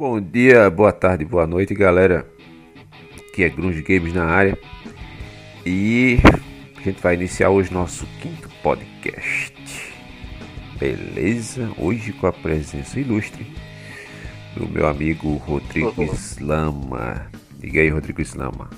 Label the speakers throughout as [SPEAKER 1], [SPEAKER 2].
[SPEAKER 1] Bom dia, boa tarde, boa noite, galera. Aqui é Grunge Games na área. E a gente vai iniciar hoje nosso quinto podcast. Beleza? Hoje com a presença ilustre do meu amigo Rodrigo Islama. Diga aí, Rodrigo Islama.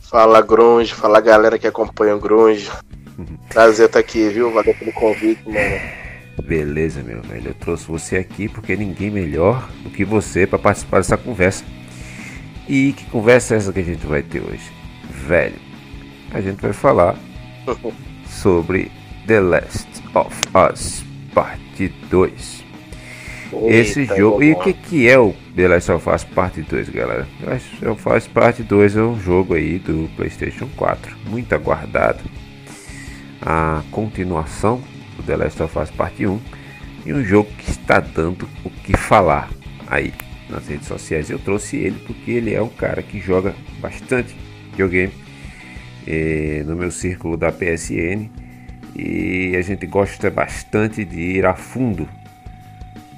[SPEAKER 2] Fala Grunge, fala galera que acompanha o Grunge. Prazer estar aqui, viu? Valeu pelo convite, mano.
[SPEAKER 1] Beleza, meu velho. Eu trouxe você aqui porque ninguém melhor do que você para participar dessa conversa. E que conversa é essa que a gente vai ter hoje? Velho, a gente vai falar sobre The Last of Us Parte 2. Esse jogo. E o que, que é o The Last of Us Parte 2, galera? The Last of Us Parte 2 é um jogo aí do PlayStation 4, muito aguardado. A continuação do The Last of Us Parte 1 e um jogo que está dando o que falar aí nas redes sociais. Eu trouxe ele porque ele é um cara que joga bastante videogame eh, no meu círculo da PSN e a gente gosta bastante de ir a fundo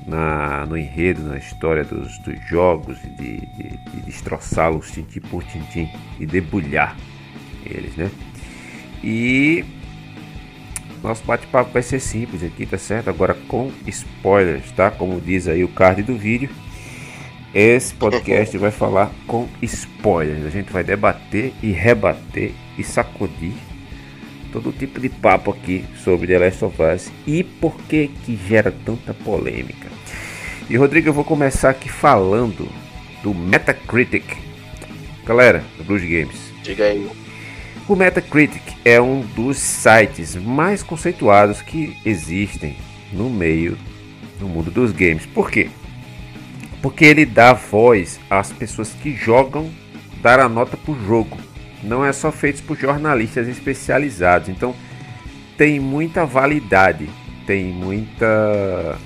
[SPEAKER 1] na, no enredo, na história dos, dos jogos e de, de, de destroçá-los tintim por tintim e debulhar eles, né? E nosso bate-papo vai ser simples aqui, tá certo? Agora com spoilers, tá? Como diz aí o card do vídeo. Esse podcast vai falar com spoilers. A gente vai debater e rebater e sacudir todo tipo de papo aqui sobre The Last of Us e por que que gera tanta polêmica. E Rodrigo, eu vou começar aqui falando do Metacritic. Galera, do Blues Games.
[SPEAKER 2] Diga aí.
[SPEAKER 1] O Metacritic é um dos sites mais conceituados que existem no meio do mundo dos games. Por quê? Porque ele dá voz às pessoas que jogam dar a nota para o jogo. Não é só feito por jornalistas especializados. Então tem muita validade, tem muita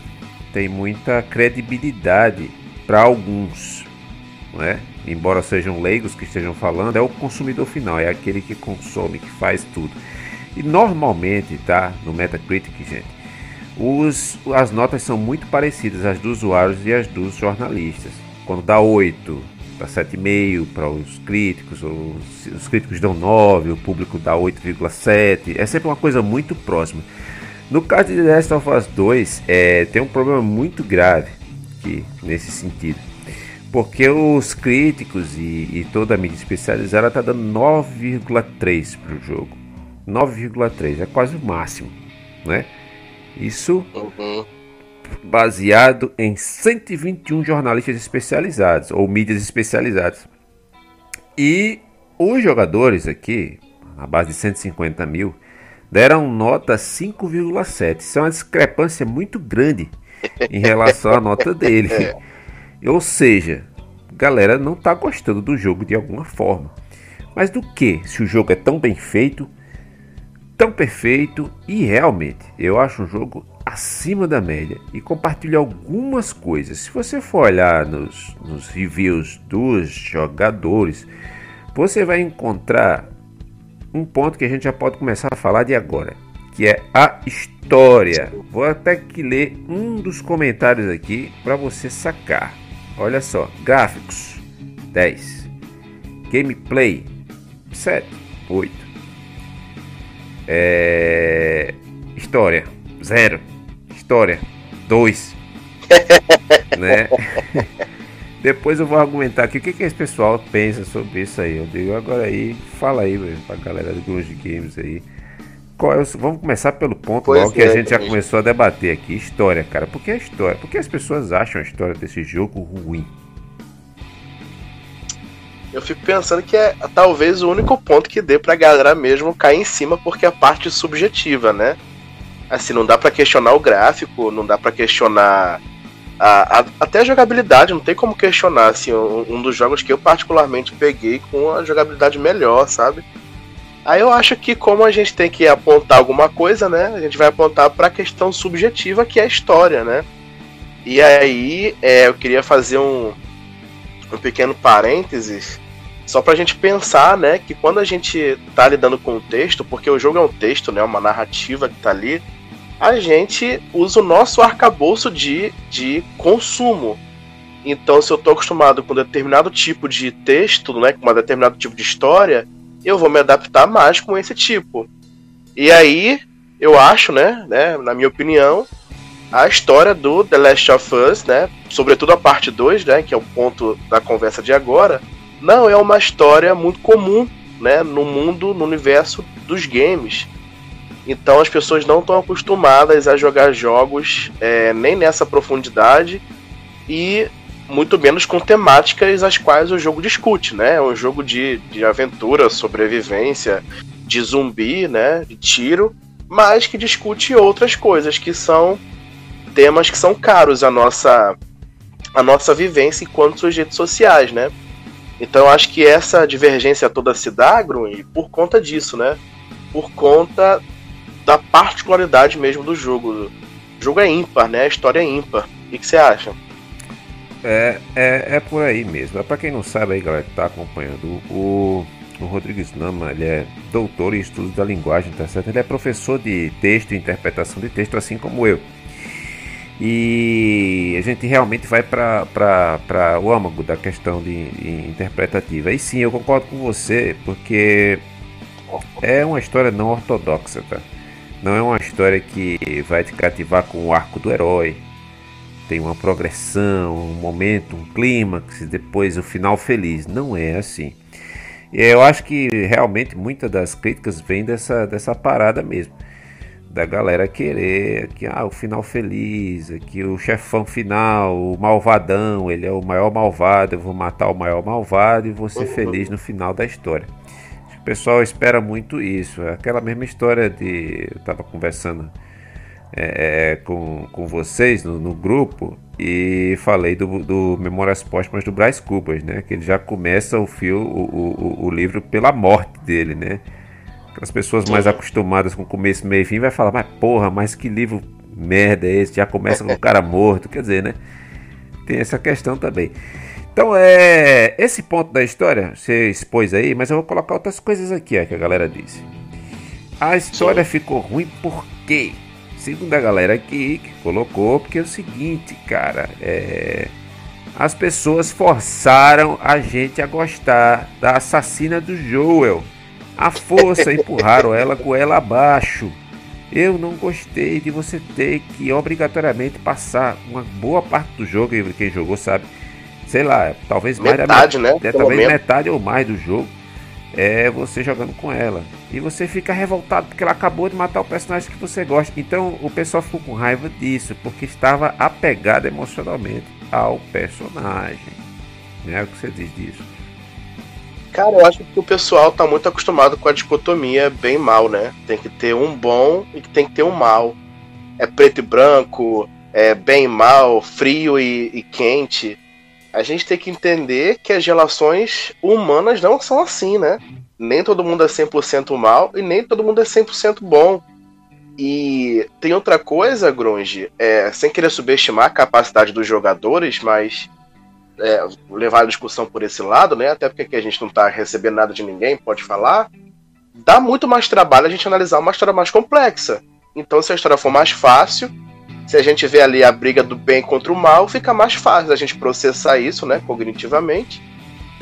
[SPEAKER 1] tem muita credibilidade para alguns, não é? Embora sejam leigos que estejam falando, é o consumidor final, é aquele que consome, que faz tudo. E normalmente, tá, no Metacritic, gente, os, as notas são muito parecidas as dos usuários e as dos jornalistas. Quando dá 8, dá 7,5 para os críticos, os, os críticos dão 9, o público dá 8,7, é sempre uma coisa muito próxima. No caso de The Last of Us 2, é, tem um problema muito grave aqui, nesse sentido porque os críticos e, e toda a mídia especializada está dando 9,3 para o jogo. 9,3 é quase o máximo, né? Isso uhum. baseado em 121 jornalistas especializados ou mídias especializadas. E os jogadores aqui, na base de 150 mil, deram nota 5,7. Isso é uma discrepância muito grande em relação à nota dele. Ou seja, galera não está gostando do jogo de alguma forma. Mas do que? Se o jogo é tão bem feito, tão perfeito e realmente eu acho um jogo acima da média e compartilho algumas coisas. Se você for olhar nos, nos reviews dos jogadores, você vai encontrar um ponto que a gente já pode começar a falar de agora, que é a história. Vou até que ler um dos comentários aqui para você sacar. Olha só, gráficos 10, gameplay 7, 8, é... história 0, história 2, né? Depois eu vou argumentar aqui o que, que esse pessoal pensa sobre isso aí. Eu digo agora aí, fala aí velho, pra galera do Grunge Games aí. Qual é o... Vamos começar pelo ponto pois logo é, que a é, gente já começou a debater aqui. História, cara. Por que a história? Por que as pessoas acham a história desse jogo ruim?
[SPEAKER 2] Eu fico pensando que é talvez o único ponto que dê pra galera mesmo cair em cima, porque é a parte subjetiva, né? Assim, não dá para questionar o gráfico, não dá para questionar a, a, até a jogabilidade, não tem como questionar, assim, um, um, dos jogos que eu particularmente peguei com a jogabilidade melhor, sabe? Aí eu acho que como a gente tem que apontar alguma coisa, né? A gente vai apontar para a questão subjetiva que é a história, né? E aí é, eu queria fazer um, um pequeno parênteses, só pra gente pensar, né, que quando a gente tá lidando com o texto, porque o jogo é um texto, né, uma narrativa que tá ali, a gente usa o nosso arcabouço de, de consumo. Então, se eu estou acostumado com determinado tipo de texto, né, com um determinado tipo de história, eu vou me adaptar mais com esse tipo. E aí, eu acho, né, né, na minha opinião, a história do The Last of Us, né, sobretudo a parte 2, né, que é o ponto da conversa de agora, não é uma história muito comum, né, no mundo, no universo dos games. Então as pessoas não estão acostumadas a jogar jogos é, nem nessa profundidade e muito menos com temáticas as quais o jogo discute, né? É um jogo de, de aventura, sobrevivência, de zumbi, né? De tiro, mas que discute outras coisas que são temas que são caros à nossa, à nossa vivência enquanto sujeitos sociais, né? Então acho que essa divergência toda se dá, Grun, por conta disso, né? Por conta da particularidade mesmo do jogo. O jogo é ímpar, né? A história é ímpar. O que, você acha?
[SPEAKER 1] É, é, é por aí mesmo. É para quem não sabe aí, galera, que tá acompanhando, o, o Rodrigues Nama, ele é doutor em estudos da linguagem, tá certo? Ele é professor de texto e interpretação de texto, assim como eu. E a gente realmente vai para o âmago da questão de, de, interpretativa. E sim, eu concordo com você, porque é uma história não ortodoxa, tá? Não é uma história que vai te cativar com o arco do herói. Tem uma progressão, um momento, um clímax, depois o final feliz. Não é assim. E eu acho que realmente muitas das críticas vêm dessa, dessa parada mesmo da galera querer que ah, o final feliz, que o chefão final, o malvadão, ele é o maior malvado, eu vou matar o maior malvado e vou ser uhum. feliz no final da história. O pessoal espera muito isso. É aquela mesma história de. Eu estava conversando é, é, com, com vocês no, no, grupo e falei do, do Memórias Póstumas do Bryce Cooper, né? Que ele já começa o, fio, o, o, o livro pela morte dele, né? As pessoas mais acostumadas com começo, meio e fim vai falar, mas porra, mas que livro merda é esse? Já começa com o cara morto, quer dizer, né? Tem essa questão também. Então, é esse ponto da história você expôs aí, mas eu vou colocar outras coisas aqui ó, que a galera disse. A história Sim. ficou ruim porque, segundo a galera aqui que colocou, porque é o seguinte, cara, é, as pessoas forçaram a gente a gostar da assassina do Joel. A força empurraram ela com ela abaixo. Eu não gostei de você ter que obrigatoriamente passar uma boa parte do jogo, quem jogou sabe, sei lá, talvez
[SPEAKER 2] metade,
[SPEAKER 1] mais da
[SPEAKER 2] metade,
[SPEAKER 1] né? É, talvez metade ou mais do jogo é você jogando com ela. E você fica revoltado porque ela acabou de matar o personagem que você gosta. Então o pessoal ficou com raiva disso, porque estava apegado emocionalmente ao personagem. Né? O que você diz disso?
[SPEAKER 2] Cara, eu acho que o pessoal tá muito acostumado com a dicotomia bem mal, né? Tem que ter um bom e tem que ter um mal. É preto e branco, é bem e mal, frio e, e quente. A gente tem que entender que as relações humanas não são assim, né? Nem todo mundo é 100% mal e nem todo mundo é 100% bom. E tem outra coisa, Grunge, é, sem querer subestimar a capacidade dos jogadores, mas é, levar a discussão por esse lado, né? Até porque aqui a gente não está recebendo nada de ninguém, pode falar. Dá muito mais trabalho a gente analisar uma história mais complexa. Então, se a história for mais fácil, se a gente vê ali a briga do bem contra o mal, fica mais fácil a gente processar isso, né, cognitivamente,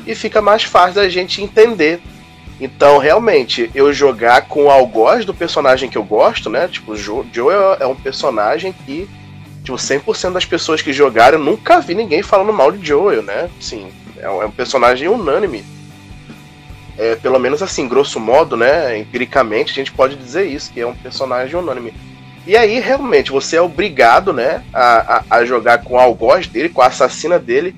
[SPEAKER 2] e fica mais fácil a gente entender. Então, realmente, eu jogar com o algoz do personagem que eu gosto, né? Tipo, o Joe é um personagem que Tipo, 100% das pessoas que jogaram, nunca vi ninguém falando mal de Joel, né? Sim, é é um personagem unânime. É, pelo menos assim, grosso modo, né? Empiricamente, a gente pode dizer isso, que é um personagem unânime. E aí, realmente, você é obrigado, né, a, a, a jogar com o algoz dele, com a assassina dele,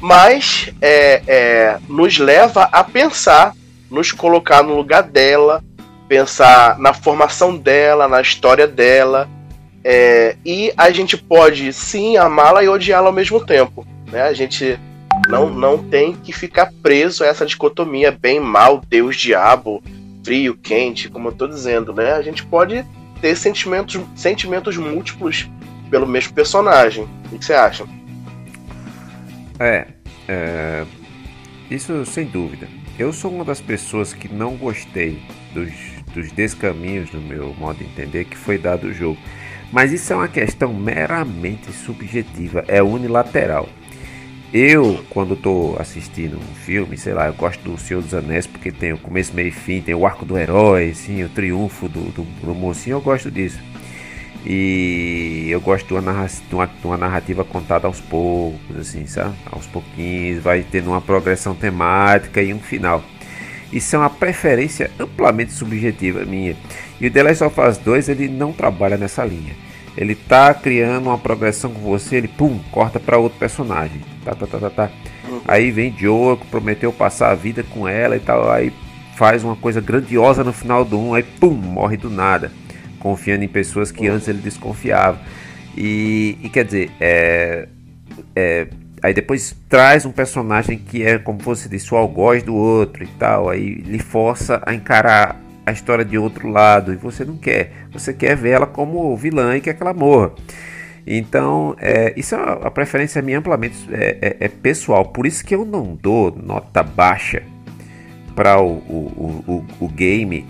[SPEAKER 2] mas é, é, nos leva a pensar, nos colocar no lugar dela, pensar na formação dela, na história dela, é, e a gente pode sim amá-la e odiá-la ao mesmo tempo. Né? A gente não, não tem que ficar preso a essa dicotomia bem mal, Deus, diabo, frio, quente, como eu estou dizendo. Né? A gente pode ter sentimentos, sentimentos múltiplos pelo mesmo personagem. O que você acha?
[SPEAKER 1] É, é, isso sem dúvida. Eu sou uma das pessoas que não gostei dos, dos descaminhos, no meu modo de entender, que foi dado o jogo. Mas isso é uma questão meramente subjetiva, é unilateral. Eu, quando estou assistindo um filme, sei lá, eu gosto do Senhor dos Anéis porque tem o começo, meio e fim, tem o arco do herói, assim, o triunfo do, do, do mocinho, eu gosto disso. E eu gosto de uma, narrativa, de uma narrativa contada aos poucos, assim, sabe? Aos pouquinhos, vai tendo uma progressão temática e um final. Isso é uma preferência amplamente subjetiva minha. E o The Last of Us 2 ele não trabalha nessa linha. Ele tá criando uma progressão com você, ele pum, corta para outro personagem. Tá, tá, tá, tá, tá. Aí vem Joe, prometeu passar a vida com ela e tal, aí faz uma coisa grandiosa no final do 1, aí pum, morre do nada confiando em pessoas que antes ele desconfiava. E, e quer dizer, é, é, aí depois traz um personagem que é, como você disse, o algoz do outro e tal, aí lhe força a encarar a história de outro lado e você não quer, você quer ver ela como vilã e quer que ela morra. Então, é, isso é uma, preferência minha amplamente é, é, é, pessoal, por isso que eu não dou nota baixa para o, o, o, o game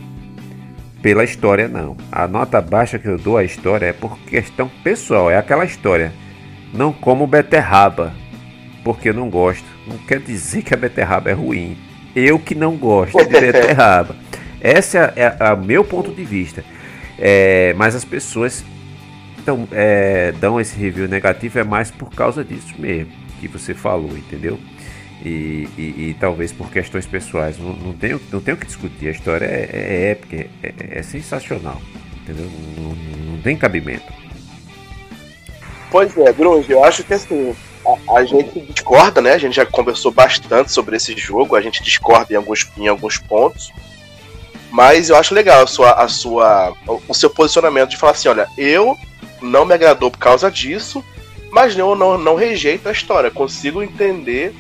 [SPEAKER 1] pela história, não. A nota baixa que eu dou à história é por questão pessoal, é aquela história. Não como beterraba, porque eu não gosto. Não quer dizer que a beterraba é ruim. Eu que não gosto de beterraba. Esse é, é, o meu ponto de vista. É, mas as pessoas então, é, dão esse review negativo é mais por causa disso mesmo que você falou, entendeu? E, e, e, talvez por questões pessoais. Não, não, tenho, não tenho que discutir. A história é, é épica, é, é, é sensacional. Entendeu? Não, não, tem cabimento.
[SPEAKER 2] Pois é, Grunge, eu acho que assim, a, a, gente discorda, né? A gente já conversou bastante sobre esse jogo, a gente discorda em alguns, em alguns pontos. Mas eu acho legal a sua, a sua, o seu posicionamento de falar assim, olha, eu não me agradou por causa disso, mas eu não, não rejeito a história. Consigo entender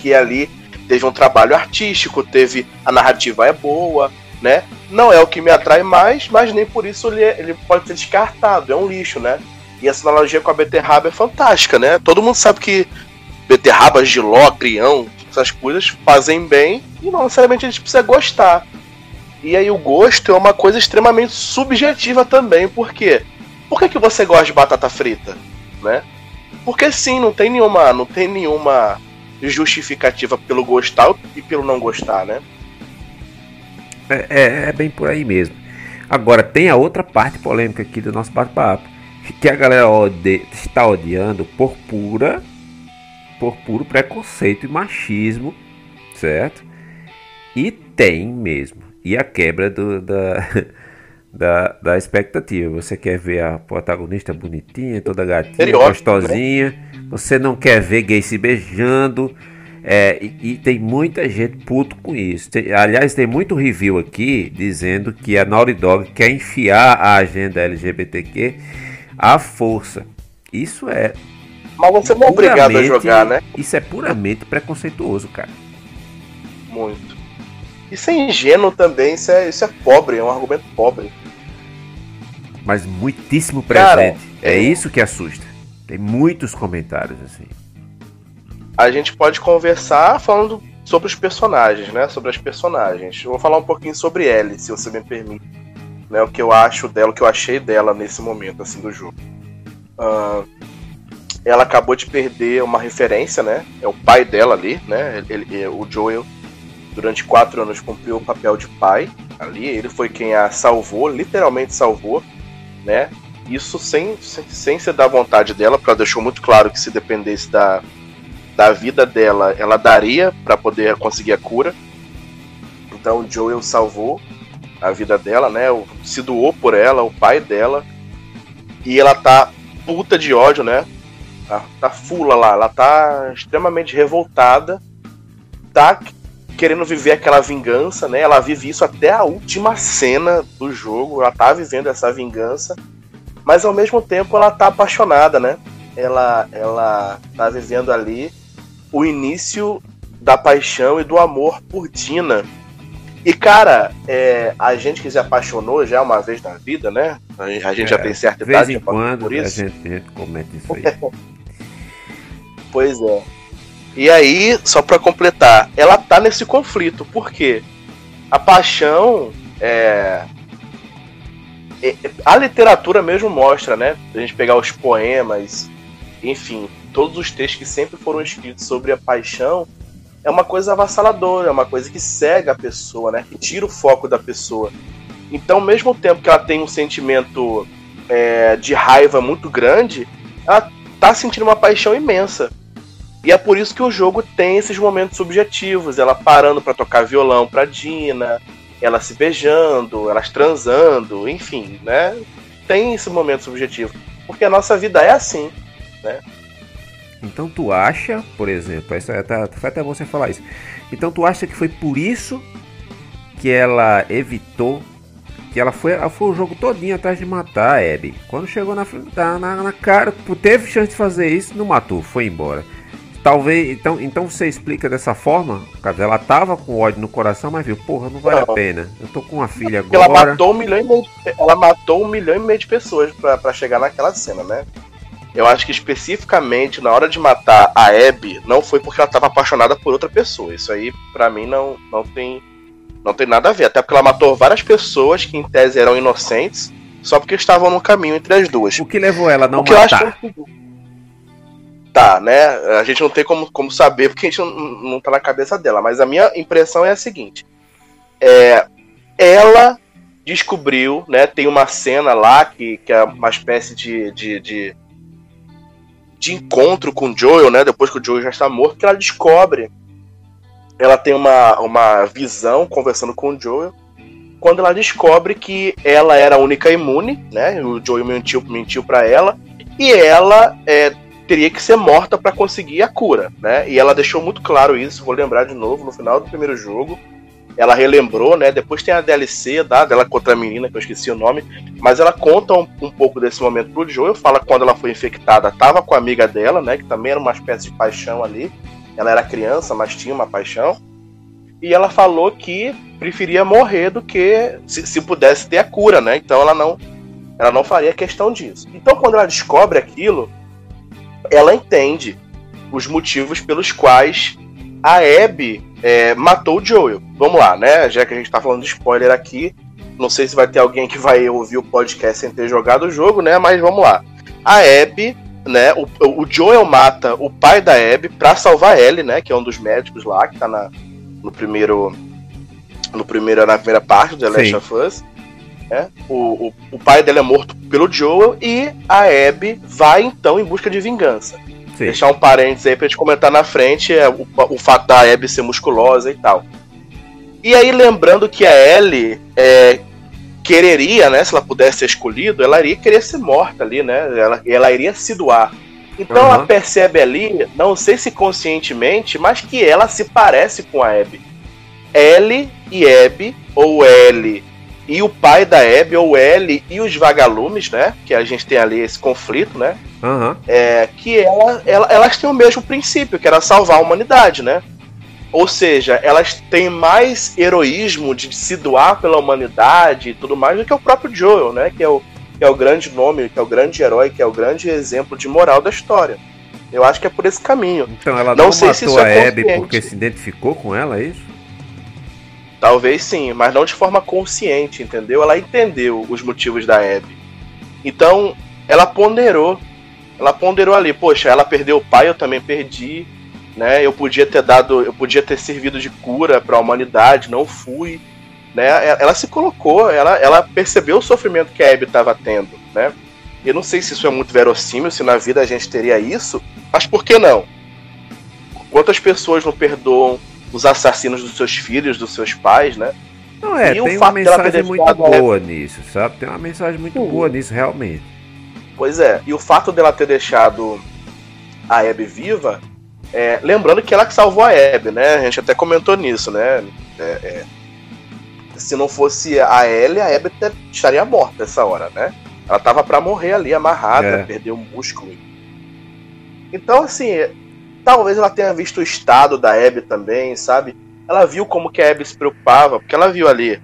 [SPEAKER 2] que ali teve um trabalho artístico, teve a narrativa é boa, né? Não é o que me atrai mais, mas nem por isso ele, ele pode ser descartado, é um lixo, né? E essa analogia com a beterraba é fantástica, né? Todo mundo sabe que beterraba, giló, crião, essas coisas fazem bem e não necessariamente a gente precisa gostar. E aí o gosto é uma coisa extremamente subjetiva também, por quê? Por que, que você gosta de batata frita, né? Porque sim, não tem nenhuma, não tem nenhuma justificativa pelo gostar e pelo não gostar, né?
[SPEAKER 1] É, é, é bem por aí mesmo. Agora, tem a outra parte polêmica aqui do nosso bate-papo. Que a galera ode está odiando por pura por puro preconceito e machismo, certo? E tem mesmo. E a quebra do, da, da, da expectativa. Você quer ver a protagonista bonitinha, toda gatinha, né? gostosinha. Né? Você não quer ver gay se beijando. É, e, e, tem muita gente puto com isso. Tem, aliás, tem muito review aqui dizendo que a Naughty Dog quer enfiar a agenda LGBTQ à força. Isso é.
[SPEAKER 2] Mas você não é obrigado a jogar, né?
[SPEAKER 1] Isso é puramente preconceituoso, cara.
[SPEAKER 2] Muito. Isso é ingênuo também, isso é, isso é pobre, é um argumento pobre.
[SPEAKER 1] Mas muitíssimo presente. Cara, é, é isso que assusta. Tem muitos comentários assim.
[SPEAKER 2] A gente pode conversar falando sobre os personagens, né? Sobre as personagens. Eu vou falar um pouquinho sobre Ellie, se você me permite. Né? O que eu acho dela, o que eu achei dela nesse momento assim do jogo. Uh, ela acabou de perder uma referência, né? É o pai dela ali, né? Ele, o Joel, durante quatro anos, cumpriu o papel de pai ali. Ele foi quem a salvou, literalmente salvou, né? Isso sem, sem, sem ser da vontade dela, porque ela deixou muito claro que se dependesse da, da vida dela, ela daria para poder conseguir a cura. Então o Joel salvou a vida dela, né? Se doou por ela, o pai dela. E ela tá puta de ódio, né? Tá, tá fula lá, ela tá extremamente revoltada. Tá querendo viver aquela vingança, né? Ela vive isso até a última cena do jogo. Ela tá vivendo essa vingança mas ao mesmo tempo ela tá apaixonada, né? Ela, ela tá vivendo ali o início da paixão e do amor por Dina. E, cara, é, a gente que se apaixonou já uma vez na vida, né? A gente é, já tem certa
[SPEAKER 1] idade. De vez em quando por isso. A, gente, a gente comete isso aí.
[SPEAKER 2] pois é. E aí, só para completar, ela tá nesse conflito. Por quê? A paixão é, a literatura mesmo mostra, né? A gente pegar os poemas, enfim, todos os textos que sempre foram escritos sobre a paixão, é uma coisa avassaladora, é uma coisa que cega a pessoa, né? Que tira o foco da pessoa. Então, ao mesmo tempo que ela tem um sentimento é, de raiva muito grande, ela tá sentindo uma paixão imensa. E é por isso que o jogo tem esses momentos subjetivos, ela parando para tocar violão pra Dina, ela se beijando, elas transando, enfim, né? Tem esse momento subjetivo. Porque a nossa vida é assim, né?
[SPEAKER 1] Então tu acha, por exemplo, essa, é, tá, foi até você falar isso. Então tu acha que foi por isso que ela evitou que ela foi, ela foi o jogo todinho atrás de matar a Abby. Quando chegou na, na, na cara, teve chance de fazer isso, não matou, foi embora. Talvez, então, então você explica dessa forma, ela tava com ódio no coração, mas viu, porra, não vale não. a pena. Eu tô com uma filha agora.
[SPEAKER 2] Ela matou um milhão e meio, de, ela matou um milhão e meio de pessoas para chegar naquela cena, né? Eu acho que especificamente na hora de matar a Abby, não foi porque ela estava apaixonada por outra pessoa. Isso aí, para mim, não, não, tem, não tem nada a ver. Até porque ela matou várias pessoas que, em tese, eram inocentes, só porque estavam no caminho entre as duas.
[SPEAKER 1] O que levou ela a não matar? Que...
[SPEAKER 2] Tá, né? A gente não tem como, como saber porque a gente não, não tá na cabeça dela. Mas a minha impressão é a seguinte: é, ela descobriu, né? Tem uma cena lá que, que é uma espécie de, de, de de encontro com o Joel, né? Depois que o Joel já está morto, que ela descobre. Ela tem uma, uma visão conversando com o Joel. Quando ela descobre que ela era a única imune, né? O Joel mentiu, mentiu para ela. E ela é, teria que ser morta para conseguir a cura, né? E ela deixou muito claro isso, vou lembrar de novo, no final do primeiro jogo ela relembrou, né? Depois tem a DLC da, dela contra a menina, que eu esqueci o nome, mas ela conta um, um pouco desse momento pro Joel, fala quando ela foi infectada, tava com a amiga dela, né? Que também era uma espécie de paixão ali. Ela era criança, mas tinha uma paixão. E ela falou que preferia morrer do que se, se pudesse ter a cura, né? Então ela não, ela não faria questão disso. Então quando ela descobre aquilo, ela entende os motivos pelos quais a Abby é, matou o Joel. Vamos lá, né? Já que a gente tá falando de spoiler aqui, não sei se vai ter alguém que vai ouvir o podcast sem ter jogado o jogo, né? Mas vamos lá. A Abby, né? O, o Joel mata o pai da Abby pra salvar ele, né? Que é um dos médicos lá, que tá na, no primeiro. No primeiro, na primeira parte do The Last of Us. Né? O, o, o pai dele é morto pelo Joel e a Abby vai então em busca de vingança. Sim. Deixar um parênteses aí pra gente comentar na frente é o, o fato da Abby ser musculosa e tal. E aí, lembrando que a Ellie é, quereria, né? Se ela pudesse ser escolhida, ela iria querer ser morta ali, né? Ela, ela iria se doar. Então uhum. ela percebe ali, não sei se conscientemente, mas que ela se parece com a Abby. Ellie e Abby, ou Ellie e o pai da Abby, ou Ellie e os vagalumes, né? Que a gente tem ali esse conflito, né?
[SPEAKER 1] Uhum.
[SPEAKER 2] É, que ela, ela, elas têm o mesmo princípio, que era salvar a humanidade, né? Ou seja, elas têm mais heroísmo de se doar pela humanidade e tudo mais do que o próprio Joel, né? Que é o, que é o grande nome, que é o grande herói, que é o grande exemplo de moral da história. Eu acho que é por esse caminho.
[SPEAKER 1] Então ela não, não sei matou a é Abby porque se identificou com ela, é isso?
[SPEAKER 2] Talvez sim, mas não de forma consciente, entendeu? Ela entendeu os motivos da Abby. Então, ela ponderou. Ela ponderou ali, poxa, ela perdeu o pai, eu também perdi, né? Eu podia ter dado, eu podia ter servido de cura para a humanidade, não fui, né? Ela se colocou, ela, ela percebeu o sofrimento que a Abby estava tendo, né? Eu não sei se isso é muito verossímil, se na vida a gente teria isso, mas por que não? Quantas pessoas não perdoam os assassinos dos seus filhos, dos seus pais, né?
[SPEAKER 1] Não é, tem uma mensagem muito boa nisso, sabe? Tem uma mensagem muito boa nisso, realmente.
[SPEAKER 2] Pois é, e o fato dela ter deixado a Abby viva, é, lembrando que ela que salvou a Abby, né? A gente até comentou nisso, né? É, é, se não fosse a Ellie, a Abby estaria morta nessa hora, né? Ela tava para morrer ali, amarrada, é. perder o músculo. Então, assim, Talvez ela tenha visto o estado da Abby também, sabe? Ela viu como que a Abby se preocupava, porque ela viu ali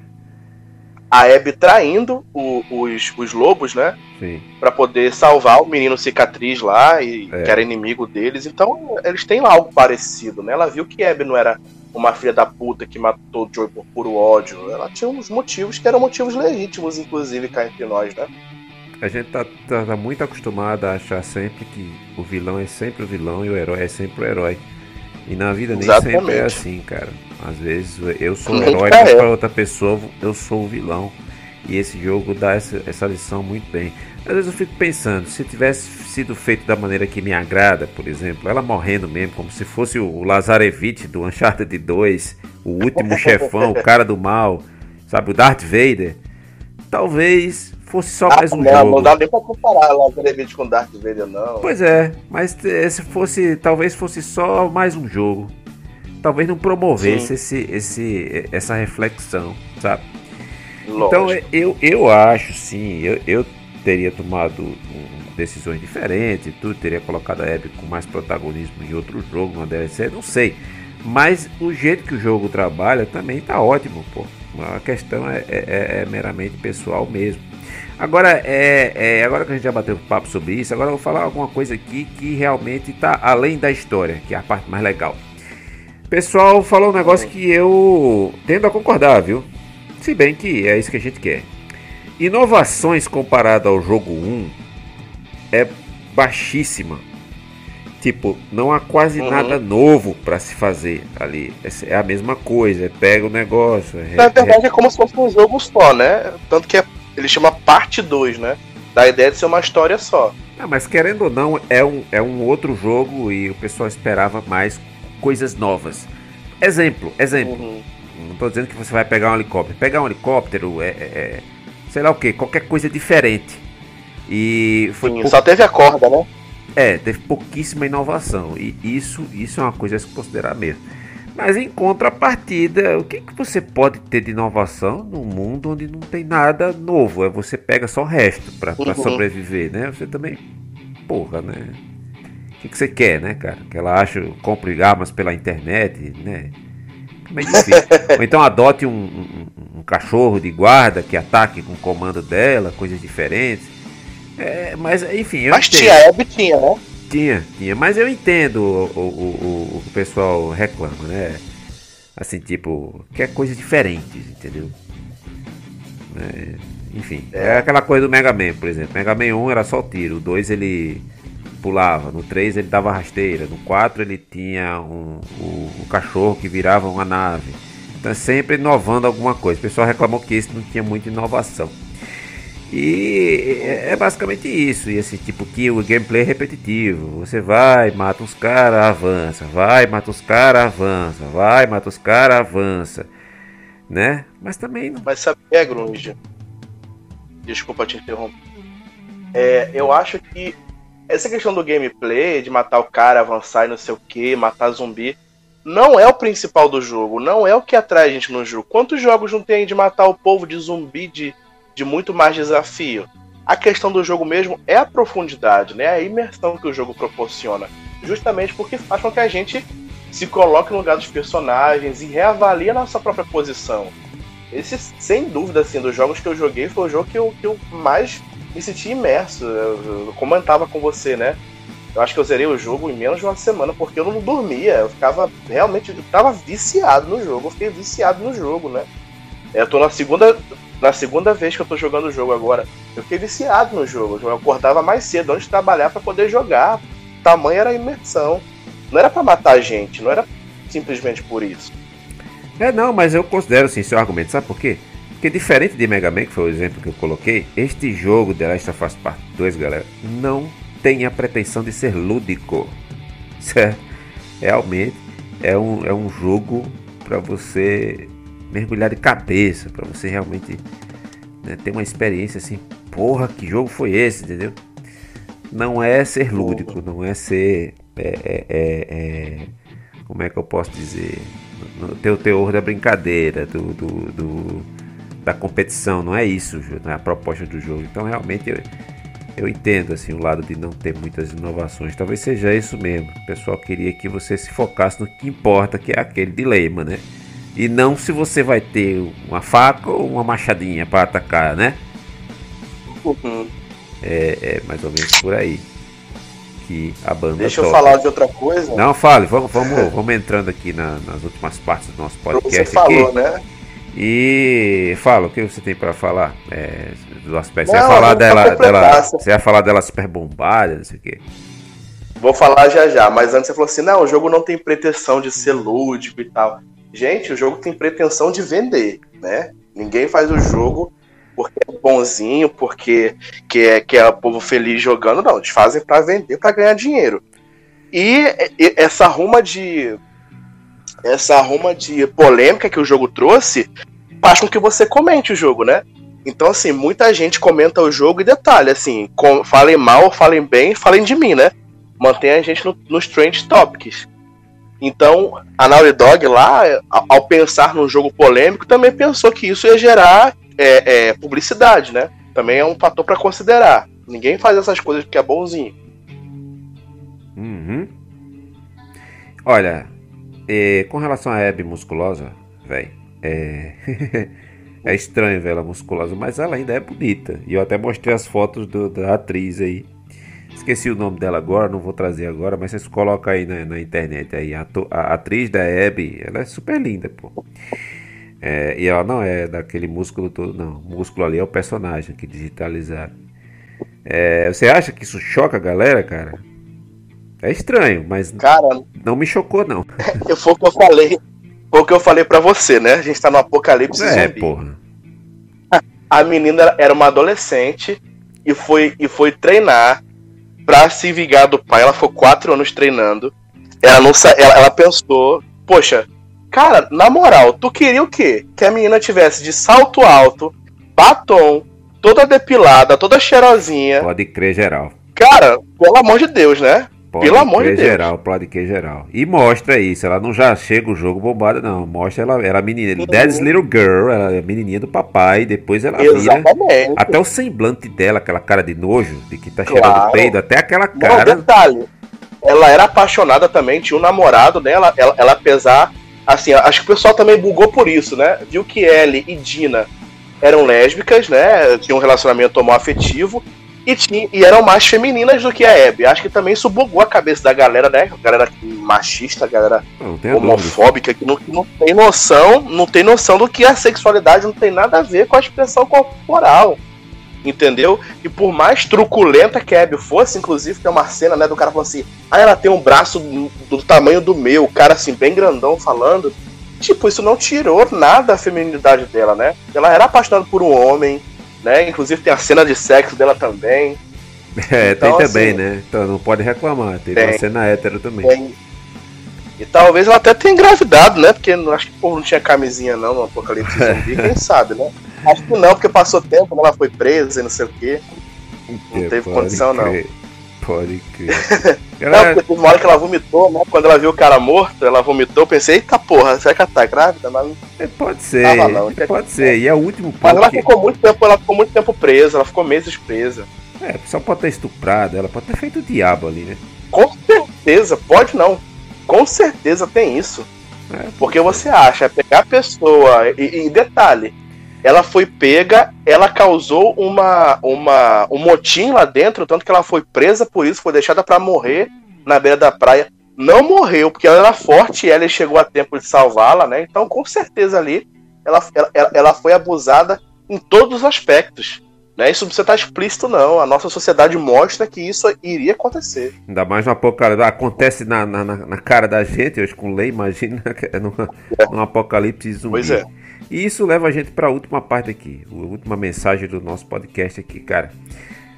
[SPEAKER 2] a Abby traindo o, os, os lobos, né?
[SPEAKER 1] Sim.
[SPEAKER 2] Pra poder salvar o menino cicatriz lá, e é. que era inimigo deles. Então, eles têm lá algo parecido, né? Ela viu que a Abby não era uma filha da puta que matou o Joey por puro ódio. Ela tinha uns motivos que eram motivos legítimos, inclusive, cá entre nós, né?
[SPEAKER 1] A gente tá, tá, tá, muito acostumado a achar sempre que o vilão é sempre o vilão e o herói é sempre o herói. E na vida nem Exatamente. sempre é assim, cara. Às vezes eu sou o herói, mas para outra pessoa eu sou o vilão. E esse jogo dá essa, essa lição muito bem. Às vezes eu fico pensando, se tivesse sido feito da maneira que me agrada, por exemplo, ela morrendo mesmo, como se fosse o Lazarevich do Uncharted 2, o último chefão, o cara do mal, sabe, o Darth Vader, talvez fosse só ah, mais um
[SPEAKER 2] não,
[SPEAKER 1] jogo.
[SPEAKER 2] Não dá nem pra comparar Lazarevich com Darth Vader, não.
[SPEAKER 1] Pois é, mas se fosse, talvez fosse só mais um jogo. Talvez não promovesse esse, esse, essa reflexão, sabe? Então eu, eu acho sim, eu, eu teria tomado decisões diferentes, tudo teria colocado a Abby com mais protagonismo em outro jogo, uma DLC, não sei. Mas o jeito que o jogo trabalha também tá ótimo, pô. A questão é, é, é, é meramente pessoal mesmo. Agora, é, é, agora que a gente já bateu papo sobre isso, agora eu vou falar alguma coisa aqui que realmente está além da história, que é a parte mais legal. Pessoal falou um negócio que eu tendo a concordar, viu? Se bem que é isso que a gente quer. Inovações comparado ao jogo 1 é baixíssima. Tipo, não há quase uhum. nada novo para se fazer ali. É, a mesma coisa, é pega o negócio. É,
[SPEAKER 2] Na verdade é... é como se fosse um jogo só, né? Tanto que é, ele chama parte 2, né? Da ideia de ser uma história só.
[SPEAKER 1] Ah, mas querendo ou não, é um, é um outro jogo e o pessoal esperava mais coisas novas. Exemplo, exemplo. Uhum. Não estou dizendo que você vai pegar um helicóptero. Pegar um helicóptero é, é, é sei lá o que, qualquer coisa diferente. E
[SPEAKER 2] foi Sim, pou... só teve a corda, né?
[SPEAKER 1] É, teve pouquíssima inovação. E isso, isso é uma coisa a se considerar mesmo. Mas em contrapartida, o que, que você pode ter de inovação num mundo onde não tem nada novo? É você pega só o resto para uhum. sobreviver, né? Você também, porra, né? O que, que você quer, né, cara? Que ela acha, compre armas pela internet, né? É difícil. Ou então adote um, um, um, cachorro de guarda que ataque com o comando dela, coisas diferentes. É, mas enfim.
[SPEAKER 2] mas entendo. tinha, Abby tinha, né?
[SPEAKER 1] Tinha, tinha. Mas eu entendo o, o, o, o pessoal reclama, né? Assim, tipo, quer coisas diferentes, entendeu? É, enfim, é. é aquela coisa do Mega Man, por exemplo. Mega Man 1 era só tiro, o 2 ele pulava, no 3 ele dava rasteira, no 4 ele tinha um, o, cachorro que virava uma nave. Então é sempre inovando alguma coisa. O pessoal reclamou que isso não tinha muita inovação. E é, é basicamente isso. E assim, tipo, que o gameplay é repetitivo. Você vai, mata os caras, avança. Vai, mata os caras, avança. Vai, mata os caras, avança. Né? Mas também não.
[SPEAKER 2] Mas sabe é, Grunge? Desculpa te interromper. É, eu acho que essa questão do gameplay, de matar o cara, avançar e não sei o que, matar zumbi, não é o principal do jogo, não é o que atrai a gente no jogo. Quantos jogos não tem de matar o povo de zumbi de, de muito mais desafio? A questão do jogo mesmo é a profundidade, né? A imersão que o jogo proporciona. Justamente porque faz com que a gente se coloque no lugar dos personagens e reavalie a nossa própria posição. Esse, sem dúvida, assim, dos jogos que eu joguei, foi o jogo que eu, que eu mais me senti imerso. Eu, comentava com você, né? Eu acho que eu zerei o jogo em menos de uma semana porque eu não dormia. Eu ficava realmente. Eu tava viciado no jogo. Eu fiquei viciado no jogo, né? Eu tô na segunda. Na segunda vez que eu tô jogando o jogo agora. Eu fiquei viciado no jogo. Eu acordava mais cedo antes de trabalhar para poder jogar. Tamanho era a imersão. Não era para matar a gente, não era simplesmente por isso.
[SPEAKER 1] É, não, mas eu considero sim seu argumento. Sabe por quê? Porque diferente de Mega Man, que foi o exemplo que eu coloquei, este jogo The Last of Us Part 2, galera, não tem a pretensão de ser lúdico. Certo? Realmente é um, é um jogo para você mergulhar de cabeça, para você realmente né, ter uma experiência assim, porra, que jogo foi esse, entendeu? Não é ser lúdico, não é ser. É, é, é, é como é que eu posso dizer? Ter o teor da brincadeira, do, do, do da competição, não é isso, não é a proposta do jogo. Então realmente eu, eu entendo assim o lado de não ter muitas inovações. Talvez seja isso mesmo. O pessoal queria que você se focasse no que importa, que é aquele dilema, né? E não se você vai ter uma faca ou uma machadinha para atacar, né? Uhum. É, é, mais ou menos por aí que a banda.
[SPEAKER 2] Deixa toca. eu falar de outra coisa.
[SPEAKER 1] Não, fale, vamos, vamos, vamos entrando aqui na, nas últimas partes do nosso podcast.
[SPEAKER 2] Você falou, aqui. né?
[SPEAKER 1] E fala, o que você tem para falar? É, do aspecto. Não, você ia falar dela, dela. Você ia falar dela super bombada, não sei o quê.
[SPEAKER 2] Vou falar já já, mas antes você falou assim: não, o jogo não tem pretensão de ser lúdico e tal. Gente, o jogo tem pretensão de vender, né? Ninguém faz o jogo porque é bonzinho, porque que é, que é o povo feliz jogando, não. Eles fazem para vender, para ganhar dinheiro. E, essa ruma de essa ruma de polêmica que o jogo trouxe faz com que você comente o jogo, né? Então, assim, muita gente comenta o jogo e detalhe, assim, falem mal, falem bem, falem de mim, né? Mantém a gente no, nos Trend Topics. Então, a Naughty Dog lá, ao pensar num jogo polêmico, também pensou que isso ia gerar é, é, publicidade, né? Também é um fator para considerar. Ninguém faz essas coisas porque é bonzinho.
[SPEAKER 1] Uhum. Olha, é, com relação à Abby musculosa, velho, é... é estranho ver ela musculosa, mas ela ainda é bonita. E eu até mostrei as fotos do, da atriz aí. Esqueci o nome dela agora, não vou trazer agora, mas vocês colocam aí na, na internet aí. A, a, atriz da Abby, ela é super linda, pô. É, e ela não é daquele músculo todo, não. O músculo ali é o personagem que digitalizaram. É, você acha que isso choca a galera, cara? É estranho, mas
[SPEAKER 2] cara,
[SPEAKER 1] não me chocou, não.
[SPEAKER 2] Foi o que eu falei. Foi o que eu falei para você, né? A gente tá no apocalipse
[SPEAKER 1] é, zumbi. porra.
[SPEAKER 2] A menina era uma adolescente e foi, e foi treinar pra se vingar do pai. Ela ficou quatro anos treinando. Ela não ela, ela pensou, poxa, cara, na moral, tu queria o quê? Que a menina tivesse de salto alto, batom, toda depilada, toda cheirosinha.
[SPEAKER 1] Pode crer geral.
[SPEAKER 2] Cara, pelo amor de Deus, né?
[SPEAKER 1] Pode Pelo amor de Deus. geral, pode que geral. E mostra isso, ela não já chega o jogo bombada, não. Mostra ela, ela menina, uhum. Dad's Little Girl, ela é a menininha do papai, depois ela Exatamente. vira. Até o semblante dela, aquela cara de nojo, de que tá claro. cheirando peido, até aquela cara.
[SPEAKER 2] Não, detalhe, ela era apaixonada também, tinha um namorado dela, ela, ela apesar. Assim, acho que o pessoal também bugou por isso, né? Viu que Ellie e Dina eram lésbicas, né? Tinham um relacionamento homoafetivo e, tinha, e eram mais femininas do que a Abby. Acho que também isso bugou a cabeça da galera, né? Galera machista, galera homofóbica, que não, que não tem noção, não tem noção do que a sexualidade não tem nada a ver com a expressão corporal. Entendeu? E por mais truculenta que a Abby fosse, inclusive tem uma cena, né, do cara falando assim, ah, ela tem um braço do, do tamanho do meu, o cara assim, bem grandão falando. Tipo, isso não tirou nada da feminilidade dela, né? Ela era apaixonada por um homem, né? Inclusive tem a cena de sexo dela também.
[SPEAKER 1] É, então, tem também, assim, né? Então não pode reclamar. Tem, tem uma cena hétero também. Tem.
[SPEAKER 2] E talvez ela até tenha engravidado, né? Porque acho que o povo não tinha camisinha não no Apocalipse Zumbi, quem sabe, né? Acho que não, porque passou tempo, ela foi presa e não sei o quê. Não teve condição, crer. não.
[SPEAKER 1] Pode crer.
[SPEAKER 2] Não, porque teve uma hora que ela vomitou, né? Quando ela viu o cara morto, ela vomitou, eu pensei, eita porra, será que ela tá grávida? Mas
[SPEAKER 1] é, pode ser, não, pode ser. E é o último
[SPEAKER 2] ponto. Mas ela que... ficou muito tempo, ela ficou muito tempo presa, ela ficou meses presa.
[SPEAKER 1] É, só pode ter estuprado, ela pode ter feito o diabo ali, né?
[SPEAKER 2] Com certeza, pode não. Com certeza tem isso. É, porque você acha, é pegar a pessoa, e, e detalhe, ela foi pega, ela causou uma, uma, um motim lá dentro, tanto que ela foi presa por isso, foi deixada para morrer na beira da praia. Não morreu, porque ela era forte e ela chegou a tempo de salvá-la, né? Então, com certeza ali, ela, ela, ela foi abusada em todos os aspectos. Né? Isso não precisa estar explícito, não. A nossa sociedade mostra que isso iria acontecer.
[SPEAKER 1] Ainda mais no apocalipse. Acontece na, na, na cara da gente, hoje com lei, imagina no, é. no apocalipse zumbi.
[SPEAKER 2] Pois é.
[SPEAKER 1] E isso leva a gente para a última parte aqui, a última mensagem do nosso podcast aqui, cara.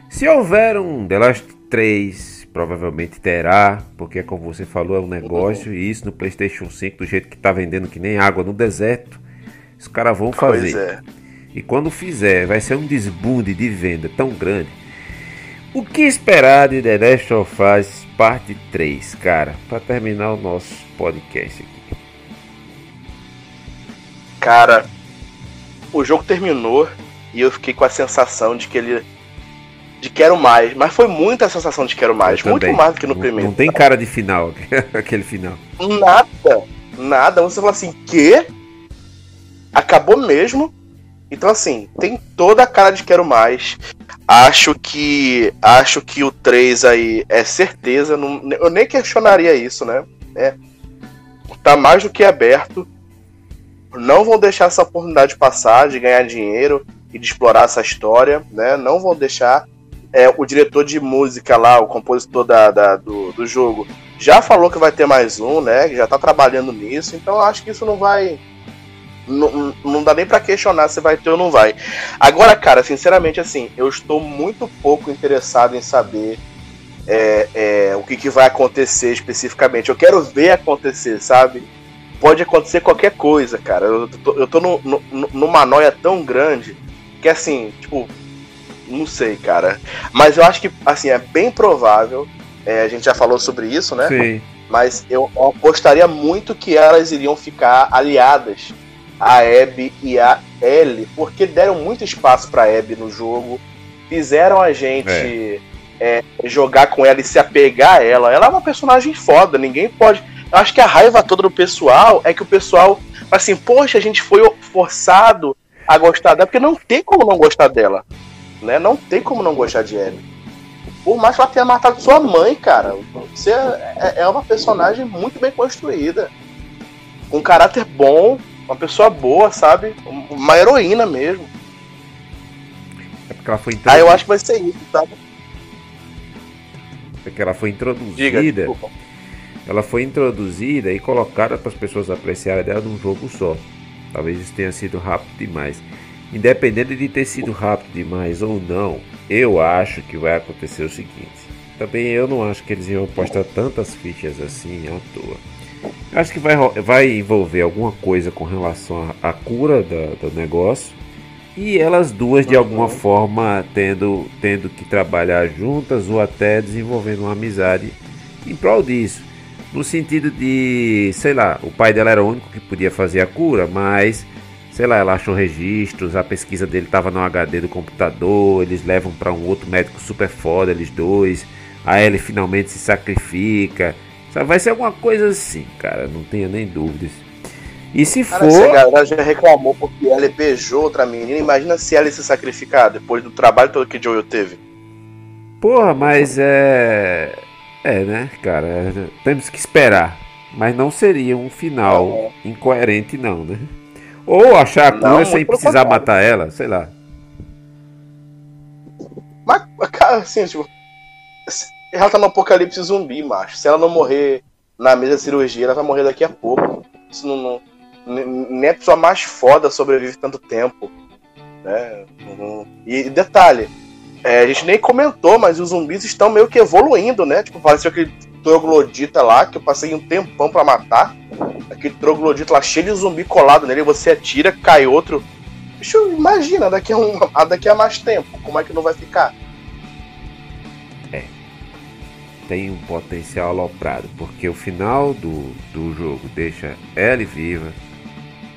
[SPEAKER 1] Se houver um The Last 3, provavelmente terá, porque como você falou, é um negócio, e isso no PlayStation 5, do jeito que tá vendendo que nem água no deserto, os caras vão fazer. É. E quando fizer, vai ser um desbunde de venda tão grande. O que esperar de The Last of Us parte 3, cara, para terminar o nosso podcast aqui?
[SPEAKER 2] Cara, o jogo terminou e eu fiquei com a sensação de que ele. de quero mais. Mas foi muita a sensação de quero mais. muito mais do que no
[SPEAKER 1] não,
[SPEAKER 2] primeiro.
[SPEAKER 1] Não tem cara de final, aquele final.
[SPEAKER 2] Nada. Nada. Você fala assim, que? Acabou mesmo? Então, assim, tem toda a cara de quero mais. Acho que. Acho que o 3 aí é certeza. Não, eu nem questionaria isso, né? É, tá mais do que aberto. Não vão deixar essa oportunidade passar de ganhar dinheiro e de explorar essa história, né? Não vão deixar. É, o diretor de música lá, o compositor da, da do, do jogo, já falou que vai ter mais um, né? Já tá trabalhando nisso, então acho que isso não vai. Não, não dá nem para questionar se vai ter ou não vai. Agora, cara, sinceramente, assim, eu estou muito pouco interessado em saber é, é, o que, que vai acontecer especificamente. Eu quero ver acontecer, sabe? Pode acontecer qualquer coisa, cara. Eu tô, eu tô no, no, numa noia tão grande que, assim, tipo, não sei, cara. Mas eu acho que, assim, é bem provável é, a gente já falou sobre isso, né?
[SPEAKER 1] Sim.
[SPEAKER 2] Mas eu apostaria muito que elas iriam ficar aliadas a Abby e a Ellie, porque deram muito espaço para Abby no jogo, fizeram a gente é. É, jogar com ela e se apegar a ela. Ela é uma personagem foda, ninguém pode. Eu acho que a raiva toda do pessoal é que o pessoal, assim, poxa, a gente foi forçado a gostar dela, porque não tem como não gostar dela, né? Não tem como não gostar de Ellie. Por mais que ela tenha matado sua mãe, cara, você é, é uma personagem muito bem construída. Com um caráter bom, uma pessoa boa, sabe? Uma heroína mesmo.
[SPEAKER 1] É porque ela foi introduzida.
[SPEAKER 2] Ah, eu acho que vai ser isso, sabe?
[SPEAKER 1] É porque ela foi introduzida. Diga, ela foi introduzida e colocada para as pessoas apreciarem dela num jogo só. Talvez isso tenha sido rápido demais. Independente de ter sido rápido demais ou não, eu acho que vai acontecer o seguinte. Também eu não acho que eles iam postar tantas fichas assim à toa. Eu acho que vai, vai envolver alguma coisa com relação à, cura da, do negócio. E elas duas de alguma forma tendo, tendo que trabalhar juntas ou até desenvolvendo uma amizade em prol disso. No sentido de, sei lá, o pai dela era o único que podia fazer a cura, mas sei lá, ela achou registros, a pesquisa dele estava no HD do computador, eles levam para um outro médico super foda, eles dois. Aí ele finalmente se sacrifica. Sabe, vai ser alguma coisa assim, cara, não tenha nem dúvidas. E se cara, for. Se
[SPEAKER 2] a galera já reclamou porque ela beijou outra menina, imagina se ela se sacrificar depois do trabalho todo que Joel teve.
[SPEAKER 1] Porra, mas é. É, né, cara? Temos que esperar. Mas não seria um final é. incoerente, não, né? Ou achar a cura não, sem precisar matar ela, sei lá.
[SPEAKER 2] Mas, cara, assim, tipo. Ela tá no apocalipse zumbi, macho. Se ela não morrer na mesa de cirurgia, ela vai morrer daqui a pouco. Isso não. não nem a pessoa mais foda sobrevive tanto tempo. Né? E detalhe, é, a gente nem comentou, mas os zumbis estão meio que evoluindo, né? Tipo, pareceu aquele troglodita lá, que eu passei um tempão para matar. Aquele troglodita lá cheio de zumbi colado nele, você atira, cai outro. Bicho, imagina, daqui a, um, daqui a mais tempo, como é que não vai ficar?
[SPEAKER 1] É. Tem um potencial aloprado, porque o final do, do jogo deixa Ellie viva,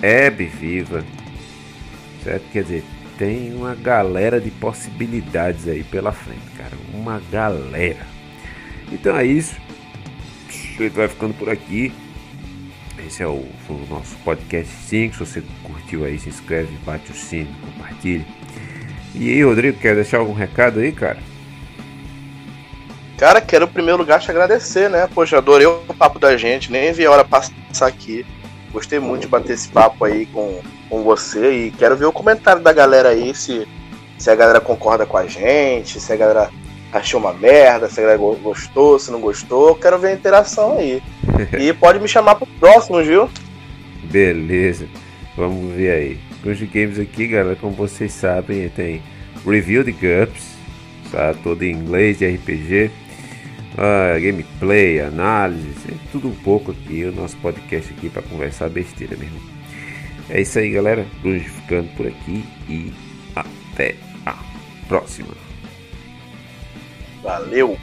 [SPEAKER 1] Abby viva, certo? Quer dizer, tem uma galera de possibilidades aí pela frente, cara. Uma galera. Então é isso. Gente vai ficando por aqui. Esse é o, o, nosso podcast 5. Se você curtiu aí, se inscreve, bate o sino, compartilhe. E aí, Rodrigo, quer deixar algum recado aí, cara?
[SPEAKER 2] Cara, quero em primeiro lugar te agradecer, né? Poxa, adorei o papo da gente, nem vi a hora passar aqui. Gostei muito de bater esse papo aí com, com você e quero ver o comentário da galera aí, se, se a galera concorda com a gente, se a galera achou uma merda, se a galera gostou, se não gostou. Quero ver a interação aí. e pode me chamar pro próximo, viu?
[SPEAKER 1] Beleza, vamos ver aí. Crunch Games aqui, galera, como vocês sabem, tem review de GURPS, tá? Todo em inglês de RPG. Uh, gameplay, análise, tudo um pouco aqui, o nosso podcast aqui para conversar besteira mesmo. É isso aí, galera. Cruz ficando por aqui e até a próxima.
[SPEAKER 2] Valeu!